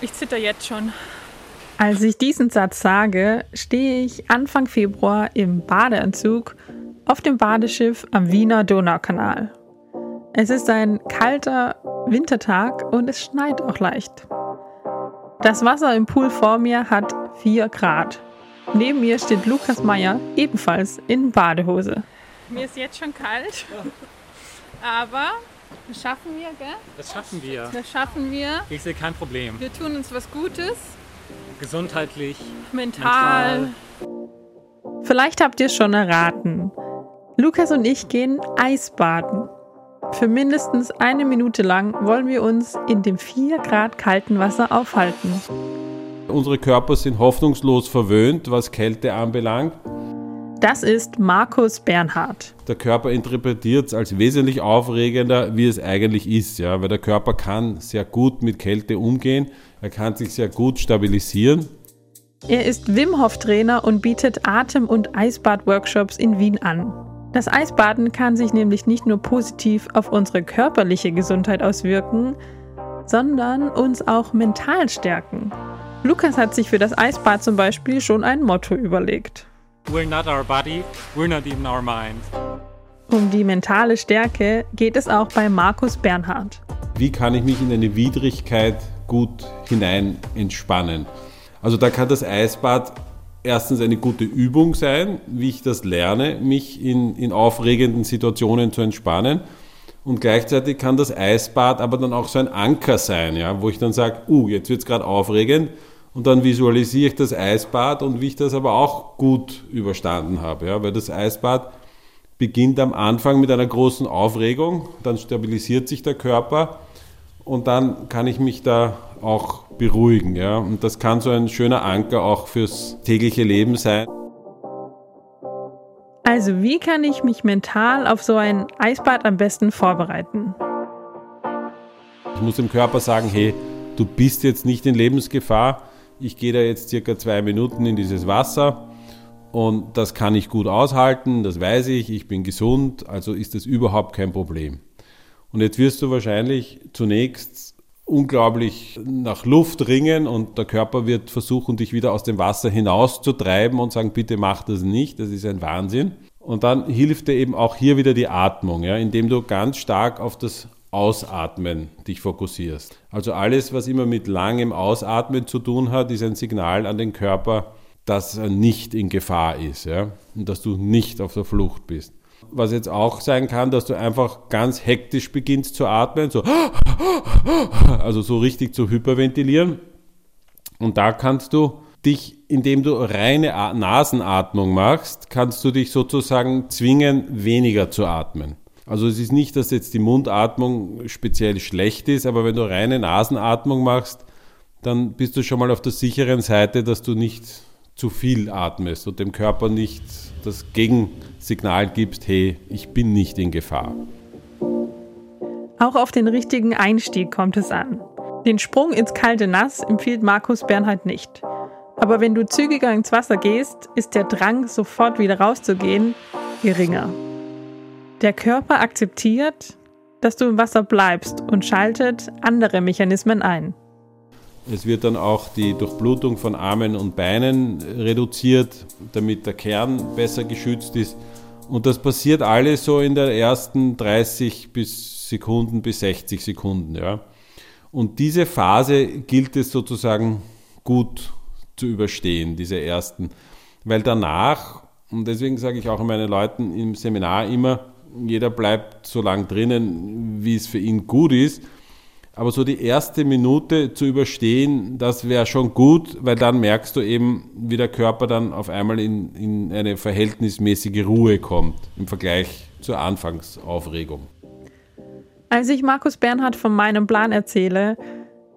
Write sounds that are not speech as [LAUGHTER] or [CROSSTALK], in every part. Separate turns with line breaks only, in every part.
Ich zitter jetzt schon.
Als ich diesen Satz sage, stehe ich Anfang Februar im Badeanzug auf dem Badeschiff am Wiener Donaukanal. Es ist ein kalter Wintertag und es schneit auch leicht. Das Wasser im Pool vor mir hat 4 Grad. Neben mir steht Lukas Meyer, ebenfalls in Badehose.
Mir ist jetzt schon kalt, aber das schaffen wir, gell?
Das schaffen wir.
Das schaffen wir.
Ich sehe kein Problem.
Wir tun uns was Gutes.
Gesundheitlich,
mental.
mental. Vielleicht habt ihr es schon erraten. Lukas und ich gehen Eisbaden. Für mindestens eine Minute lang wollen wir uns in dem 4 Grad kalten Wasser aufhalten.
Unsere Körper sind hoffnungslos verwöhnt, was Kälte anbelangt.
Das ist Markus Bernhard.
Der Körper interpretiert es als wesentlich aufregender, wie es eigentlich ist, ja, weil der Körper kann sehr gut mit Kälte umgehen, er kann sich sehr gut stabilisieren.
Er ist Wim Hof Trainer und bietet Atem- und Eisbad-Workshops in Wien an. Das Eisbaden kann sich nämlich nicht nur positiv auf unsere körperliche Gesundheit auswirken, sondern uns auch mental stärken. Lukas hat sich für das Eisbad zum Beispiel schon ein Motto überlegt.
We're not our body, we're not even our mind.
Um die mentale Stärke geht es auch bei Markus Bernhard.
Wie kann ich mich in eine Widrigkeit gut hinein entspannen? Also da kann das Eisbad erstens eine gute Übung sein, wie ich das lerne, mich in, in aufregenden Situationen zu entspannen. Und gleichzeitig kann das Eisbad aber dann auch so ein Anker sein, ja, wo ich dann sage, uh, jetzt wird es gerade aufregend und dann visualisiere ich das Eisbad und wie ich das aber auch gut überstanden habe. Ja, weil das Eisbad beginnt am Anfang mit einer großen Aufregung, dann stabilisiert sich der Körper und dann kann ich mich da auch beruhigen. Ja? Und das kann so ein schöner Anker auch fürs tägliche Leben sein.
Also wie kann ich mich mental auf so ein Eisbad am besten vorbereiten?
Ich muss dem Körper sagen, hey, du bist jetzt nicht in Lebensgefahr, ich gehe da jetzt circa zwei Minuten in dieses Wasser und das kann ich gut aushalten, das weiß ich, ich bin gesund, also ist das überhaupt kein Problem. Und jetzt wirst du wahrscheinlich zunächst unglaublich nach Luft ringen und der Körper wird versuchen, dich wieder aus dem Wasser hinauszutreiben und sagen, bitte mach das nicht, das ist ein Wahnsinn. Und dann hilft dir eben auch hier wieder die Atmung, ja, indem du ganz stark auf das Ausatmen dich fokussierst. Also alles, was immer mit langem Ausatmen zu tun hat, ist ein Signal an den Körper, dass er nicht in Gefahr ist ja? und dass du nicht auf der Flucht bist. Was jetzt auch sein kann, dass du einfach ganz hektisch beginnst zu atmen, so, also so richtig zu hyperventilieren. Und da kannst du dich, indem du reine Nasenatmung machst, kannst du dich sozusagen zwingen, weniger zu atmen. Also es ist nicht, dass jetzt die Mundatmung speziell schlecht ist, aber wenn du reine Nasenatmung machst, dann bist du schon mal auf der sicheren Seite, dass du nicht zu viel atmest und dem Körper nicht das Gegensignal gibst, hey, ich bin nicht in Gefahr.
Auch auf den richtigen Einstieg kommt es an. Den Sprung ins kalte Nass empfiehlt Markus Bernhard nicht. Aber wenn du zügiger ins Wasser gehst, ist der Drang, sofort wieder rauszugehen, geringer. Der Körper akzeptiert, dass du im Wasser bleibst und schaltet andere Mechanismen ein.
Es wird dann auch die Durchblutung von Armen und Beinen reduziert, damit der Kern besser geschützt ist. Und das passiert alles so in den ersten 30 bis Sekunden bis 60 Sekunden. Ja. Und diese Phase gilt es sozusagen gut zu überstehen, diese ersten. Weil danach, und deswegen sage ich auch meinen Leuten im Seminar immer, jeder bleibt so lang drinnen, wie es für ihn gut ist. Aber so die erste Minute zu überstehen, das wäre schon gut, weil dann merkst du eben, wie der Körper dann auf einmal in, in eine verhältnismäßige Ruhe kommt im Vergleich zur Anfangsaufregung.
Als ich Markus Bernhard von meinem Plan erzähle,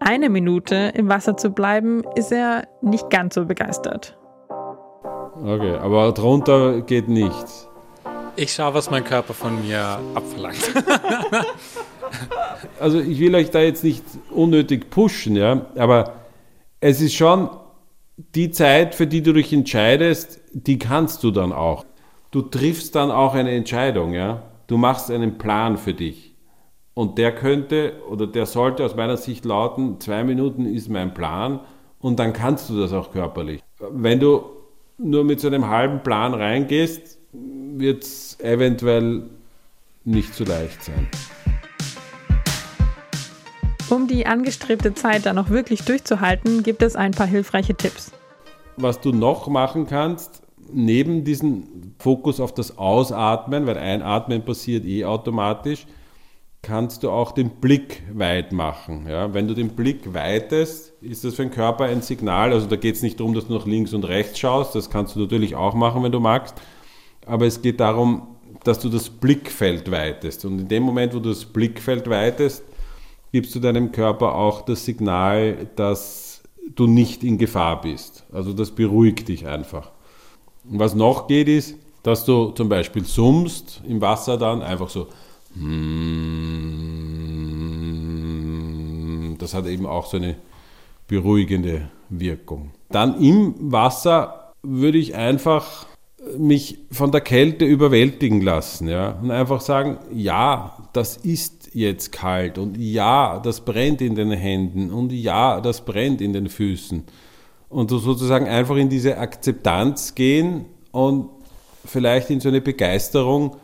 eine Minute im Wasser zu bleiben, ist er nicht ganz so begeistert.
Okay, aber drunter geht nichts.
Ich schaue, was mein Körper von mir abverlangt. [LAUGHS]
also ich will euch da jetzt nicht unnötig pushen, ja, aber es ist schon die Zeit, für die du dich entscheidest, die kannst du dann auch. Du triffst dann auch eine Entscheidung, ja. Du machst einen Plan für dich. Und der könnte oder der sollte aus meiner Sicht lauten, zwei Minuten ist mein Plan und dann kannst du das auch körperlich. Wenn du nur mit so einem halben Plan reingehst, wird es eventuell nicht so leicht sein.
Um die angestrebte Zeit dann auch wirklich durchzuhalten, gibt es ein paar hilfreiche Tipps.
Was du noch machen kannst, neben diesem Fokus auf das Ausatmen, weil Einatmen passiert eh automatisch, kannst du auch den Blick weit machen. Ja? Wenn du den Blick weitest, ist das für den Körper ein Signal. Also da geht es nicht darum, dass du nach links und rechts schaust. Das kannst du natürlich auch machen, wenn du magst. Aber es geht darum, dass du das Blickfeld weitest. Und in dem Moment, wo du das Blickfeld weitest, gibst du deinem Körper auch das Signal, dass du nicht in Gefahr bist. Also das beruhigt dich einfach. Und was noch geht, ist, dass du zum Beispiel summst im Wasser dann einfach so. Das hat eben auch so eine beruhigende Wirkung. Dann im Wasser würde ich einfach mich von der Kälte überwältigen lassen, ja, und einfach sagen, ja, das ist jetzt kalt und ja, das brennt in den Händen und ja, das brennt in den Füßen. Und sozusagen einfach in diese Akzeptanz gehen und vielleicht in so eine Begeisterung,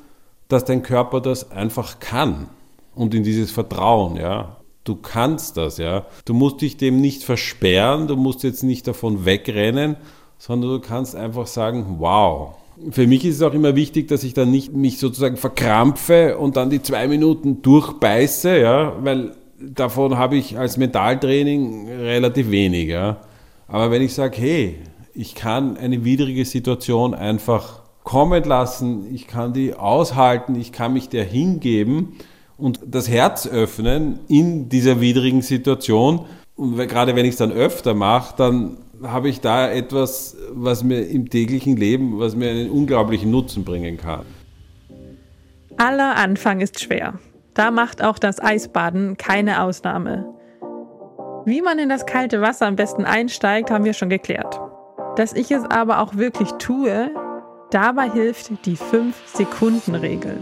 dass dein Körper das einfach kann und in dieses Vertrauen, ja. Du kannst das, ja. Du musst dich dem nicht versperren, du musst jetzt nicht davon wegrennen, sondern du kannst einfach sagen, wow. Für mich ist es auch immer wichtig, dass ich dann nicht mich sozusagen verkrampfe und dann die zwei Minuten durchbeiße, ja, weil davon habe ich als Mentaltraining relativ wenig, ja. Aber wenn ich sage, hey, ich kann eine widrige Situation einfach kommen lassen, ich kann die aushalten, ich kann mich der hingeben und das Herz öffnen in dieser widrigen Situation. Und gerade wenn ich es dann öfter mache, dann habe ich da etwas, was mir im täglichen Leben, was mir einen unglaublichen Nutzen bringen kann.
Aller Anfang ist schwer. Da macht auch das Eisbaden keine Ausnahme. Wie man in das kalte Wasser am besten einsteigt, haben wir schon geklärt. Dass ich es aber auch wirklich tue, dabei hilft die 5-Sekunden-Regel.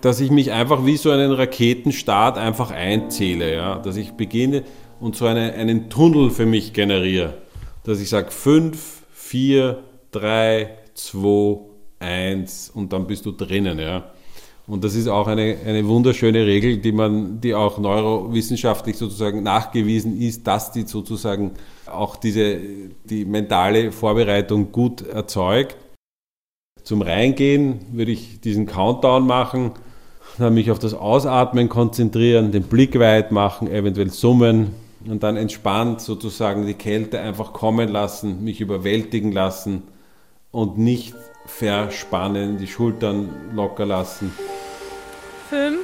Dass ich mich einfach wie so einen Raketenstart einfach einzähle, ja? dass ich beginne und so eine, einen Tunnel für mich generiere dass ich sage 5, 4, 3, 2, 1 und dann bist du drinnen. Ja. Und das ist auch eine, eine wunderschöne Regel, die man, die auch neurowissenschaftlich sozusagen nachgewiesen ist, dass die sozusagen auch diese, die mentale Vorbereitung gut erzeugt. Zum Reingehen würde ich diesen Countdown machen, dann mich auf das Ausatmen konzentrieren, den Blick weit machen, eventuell summen, und dann entspannt sozusagen die Kälte einfach kommen lassen, mich überwältigen lassen und nicht verspannen, die Schultern locker lassen.
5,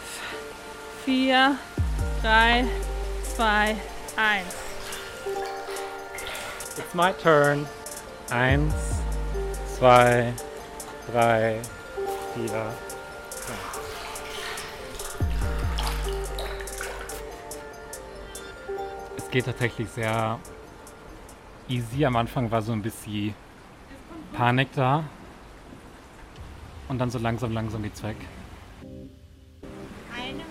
4, 3, 2, 1.
It's my turn. 1, 2, 3, 4. geht tatsächlich sehr easy. Am Anfang war so ein bisschen Panik da. Und dann so langsam, langsam geht's weg.
Eine Minute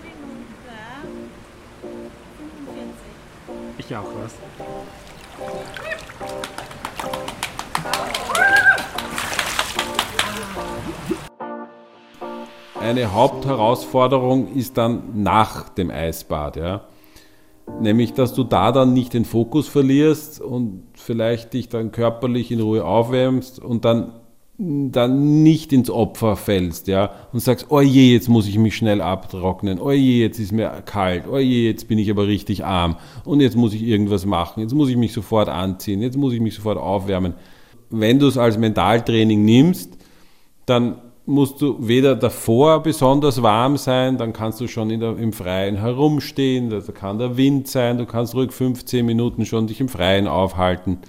45.
Ich auch was.
Eine Hauptherausforderung ist dann nach dem Eisbad. Ja. Nämlich, dass du da dann nicht den Fokus verlierst und vielleicht dich dann körperlich in Ruhe aufwärmst und dann, dann nicht ins Opfer fällst, ja, und sagst, oh je, jetzt muss ich mich schnell abtrocknen, oh je, jetzt ist mir kalt, oh je, jetzt bin ich aber richtig arm und jetzt muss ich irgendwas machen, jetzt muss ich mich sofort anziehen, jetzt muss ich mich sofort aufwärmen. Wenn du es als Mentaltraining nimmst, dann musst du weder davor besonders warm sein, dann kannst du schon der, im Freien herumstehen, da kann der Wind sein, du kannst ruhig 15 Minuten schon dich im Freien aufhalten.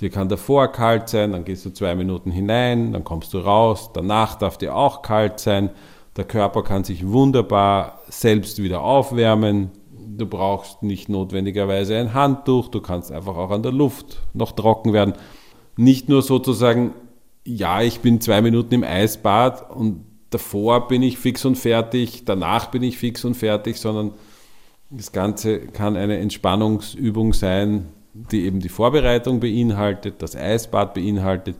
Dir kann davor kalt sein, dann gehst du zwei Minuten hinein, dann kommst du raus, danach darf dir auch kalt sein. Der Körper kann sich wunderbar selbst wieder aufwärmen. Du brauchst nicht notwendigerweise ein Handtuch, du kannst einfach auch an der Luft noch trocken werden. Nicht nur sozusagen ja, ich bin zwei Minuten im Eisbad und davor bin ich fix und fertig, danach bin ich fix und fertig, sondern das Ganze kann eine Entspannungsübung sein, die eben die Vorbereitung beinhaltet, das Eisbad beinhaltet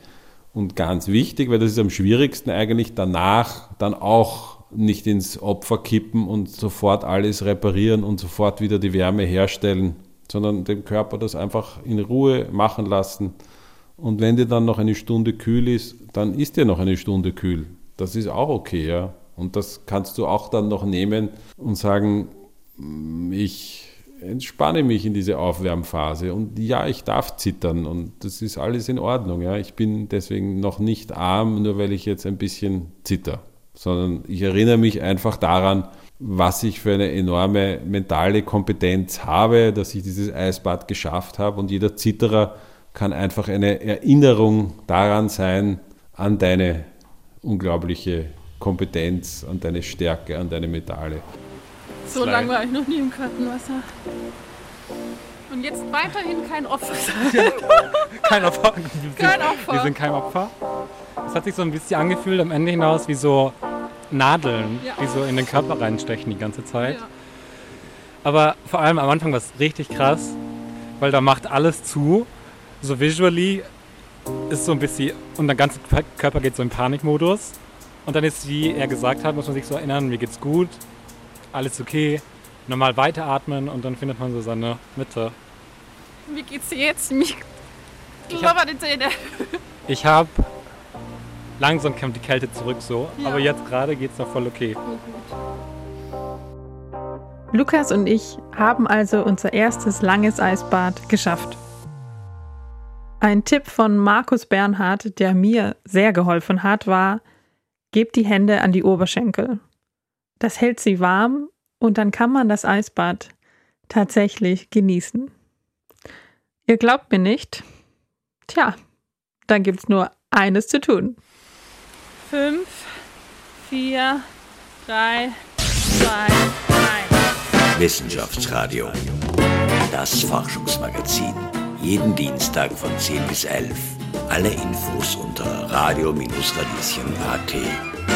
und ganz wichtig, weil das ist am schwierigsten eigentlich danach dann auch nicht ins Opfer kippen und sofort alles reparieren und sofort wieder die Wärme herstellen, sondern dem Körper das einfach in Ruhe machen lassen. Und wenn dir dann noch eine Stunde kühl ist, dann ist dir noch eine Stunde kühl. Das ist auch okay, ja. Und das kannst du auch dann noch nehmen und sagen, ich entspanne mich in diese Aufwärmphase und ja, ich darf zittern und das ist alles in Ordnung. Ja. Ich bin deswegen noch nicht arm, nur weil ich jetzt ein bisschen zitter, sondern ich erinnere mich einfach daran, was ich für eine enorme mentale Kompetenz habe, dass ich dieses Eisbad geschafft habe und jeder Zitterer kann einfach eine Erinnerung daran sein, an deine unglaubliche Kompetenz, an deine Stärke, an deine Medaille.
So lange war ich noch nie im kalten Wasser. Und jetzt weiterhin kein Opfer sein. [LAUGHS]
kein Opfer.
Kein Opfer.
Wir sind kein Opfer. Es hat sich so ein bisschen angefühlt am Ende hinaus wie so Nadeln,
Ja.
die so in den Körper reinstechen die ganze Zeit.
Ja.
Aber vor allem am Anfang war es richtig krass, weil da macht alles zu. So visually ist so ein bisschen, und der ganze Körper geht so in Panikmodus. Und dann ist, wie er gesagt hat, muss man sich so erinnern, mir geht's gut, alles okay, normal weiteratmen und dann findet man so seine Mitte.
Wie geht's dir jetzt? Mich
Ich
klappert die Zähne.
Ich habe langsam kommt die Kälte zurück so,
Ja.
aber jetzt gerade geht's noch voll okay.
Lukas und ich haben also unser erstes langes Eisbad geschafft. Ein Tipp von Markus Bernhard, der mir sehr geholfen hat, war, gebt die Hände an die Oberschenkel. Das hält sie warm und dann kann man das Eisbad tatsächlich genießen. Ihr glaubt mir nicht? Tja, dann gibt's nur eines zu tun.
Fünf, vier, drei, zwei, eins.
Wissenschaftsradio. Das Forschungsmagazin. Jeden Dienstag von 10 bis 11. Alle Infos unter radio-radieschen.at.